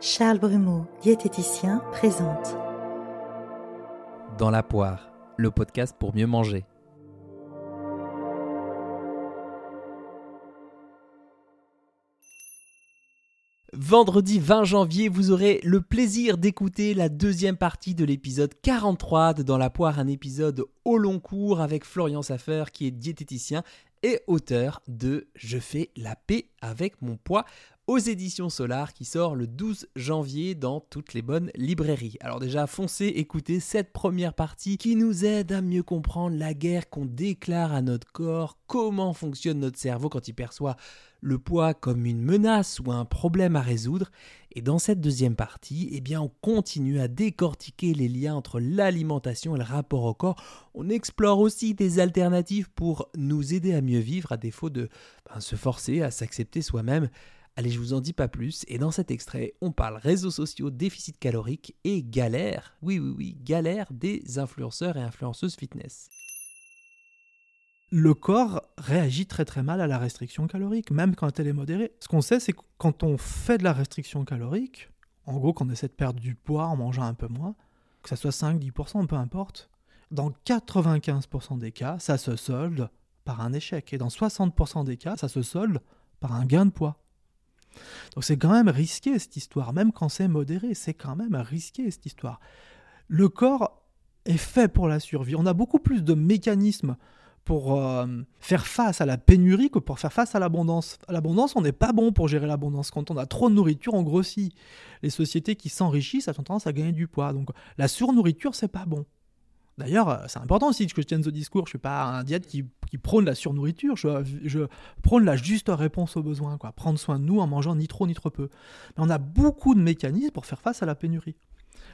Charles Brumeau, diététicien, présente. Dans la poire, le podcast pour mieux manger. Vendredi 20 janvier, vous aurez le plaisir d'écouter la deuxième partie de l'épisode 43 de Dans la poire, un épisode au long cours avec Florian Saffer qui est diététicien et auteur de Je fais la paix avec mon poids aux éditions Solar qui sort le 12 janvier dans toutes les bonnes librairies. Alors déjà, foncez écoutez cette première partie qui nous aide à mieux comprendre la guerre qu'on déclare à notre corps, comment fonctionne notre cerveau quand il perçoit le poids comme une menace ou un problème à résoudre. Et dans cette deuxième partie, eh bien, on continue à décortiquer les liens entre l'alimentation et le rapport au corps. On explore aussi des alternatives pour nous aider à mieux vivre, à défaut de ben, se forcer à s'accepter soi-même. Allez, je vous en dis pas plus. Et dans cet extrait, on parle réseaux sociaux, déficit calorique et galère. Oui, oui, oui, galère des influenceurs et influenceuses fitness. Le corps réagit très très mal à la restriction calorique, même quand elle est modérée. Ce qu'on sait, c'est que quand on fait de la restriction calorique, en gros, qu'on essaie de perdre du poids en mangeant un peu moins, que ça soit 5-10%, peu importe, dans 95% des cas, ça se solde par un échec. Et dans 60% des cas, ça se solde par un gain de poids. Donc c'est quand même risqué cette histoire, même quand c'est modéré, c'est quand même risqué cette histoire. Le corps est fait pour la survie. On a beaucoup plus de mécanismes pour euh, faire face à la pénurie que pour faire face à l'abondance. L'abondance, on n'est pas bon pour gérer l'abondance. Quand on a trop de nourriture, on grossit. Les sociétés qui s'enrichissent, ont tendance à gagner du poids. Donc la surnourriture, c'est pas bon. D'ailleurs, euh, c'est important aussi que je tienne ce discours. Je suis pas un diète qui, prône la surnourriture. Je, prône la juste réponse aux besoins. Quoi. Prendre soin de nous en mangeant ni trop ni trop peu. Mais on a beaucoup de mécanismes pour faire face à la pénurie.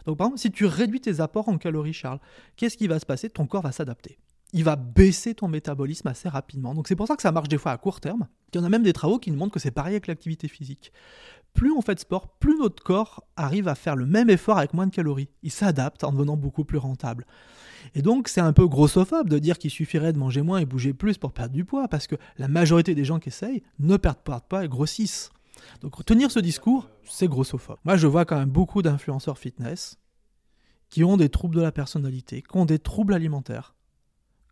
Donc, par exemple, si tu réduis tes apports en calories, Charles, qu'est-ce qui va se passer? Ton corps va s'adapter. Il va baisser ton métabolisme assez rapidement. Donc, c'est pour ça que ça marche des fois à court terme. Il y en a même des travaux qui nous montrent que c'est pareil avec l'activité physique. Plus on fait de sport, plus notre corps arrive à faire le même effort avec moins de calories. Il s'adapte en devenant beaucoup plus rentable. Et donc, c'est un peu grossophobe de dire qu'il suffirait de manger moins et bouger plus pour perdre du poids, parce que la majorité des gens qui essayent ne perdent pas de poids et grossissent. Donc, tenir ce discours, c'est grossophobe. Moi, je vois quand même beaucoup d'influenceurs fitness qui ont des troubles de la personnalité, qui ont des troubles alimentaires.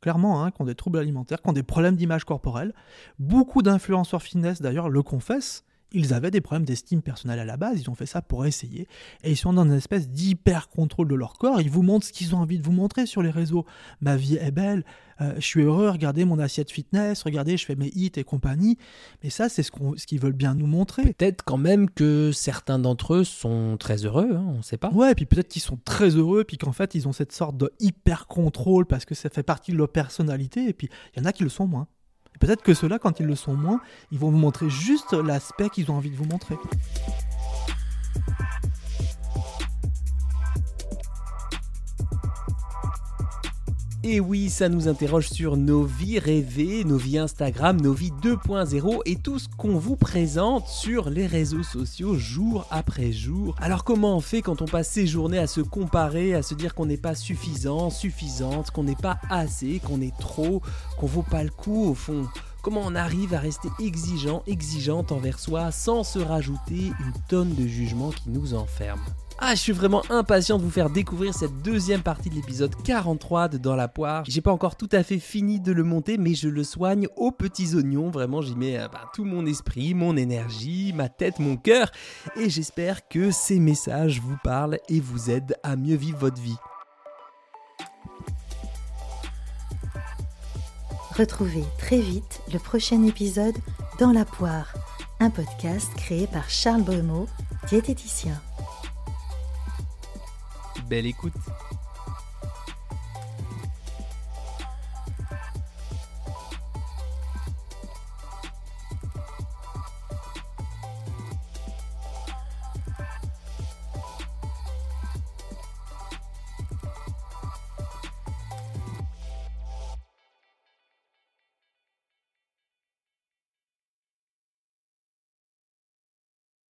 Clairement, hein, qui ont des troubles alimentaires, qui ont des problèmes d'image corporelle. Beaucoup d'influenceurs fitness, d'ailleurs, le confessent ils avaient des problèmes d'estime personnelle à la base, ils ont fait ça pour essayer, et ils sont dans une espèce d'hyper contrôle de leur corps, ils vous montrent ce qu'ils ont envie de vous montrer sur les réseaux. Ma vie est belle, euh, je suis heureux, regardez mon assiette fitness, regardez, je fais mes hits et compagnie. Mais ça, c'est ce qu'ils ce veulent bien nous montrer. Peut-être quand même que certains d'entre eux sont très heureux, hein, on ne sait pas. Ouais, et puis peut-être qu'ils sont très heureux, puis qu'en fait, ils ont cette sorte de hyper contrôle parce que ça fait partie de leur personnalité, et puis il y en a qui le sont moins. Peut-être que ceux-là, quand ils le sont moins, ils vont vous montrer juste l'aspect qu'ils ont envie de vous montrer. Et oui, ça nous interroge sur nos vies rêvées, nos vies Instagram, nos vies 2.0 et tout ce qu'on vous présente sur les réseaux sociaux jour après jour. Alors comment on fait quand on passe ses journées à se comparer, à se dire qu'on n'est pas suffisant, suffisante, qu'on n'est pas assez, qu'on est trop, qu'on vaut pas le coup au fond? Comment on arrive à rester exigeant, exigeante envers soi sans se rajouter une tonne de jugement qui nous enferme ah, je suis vraiment impatient de vous faire découvrir cette deuxième partie de l'épisode 43 de Dans la poire. J'ai pas encore tout à fait fini de le monter, mais je le soigne aux petits oignons. Vraiment, j'y mets euh, ben, tout mon esprit, mon énergie, ma tête, mon cœur. Et j'espère que ces messages vous parlent et vous aident à mieux vivre votre vie. Retrouvez très vite le prochain épisode Dans la poire, un podcast créé par Charles Brumeau, diététicien. Belle écoute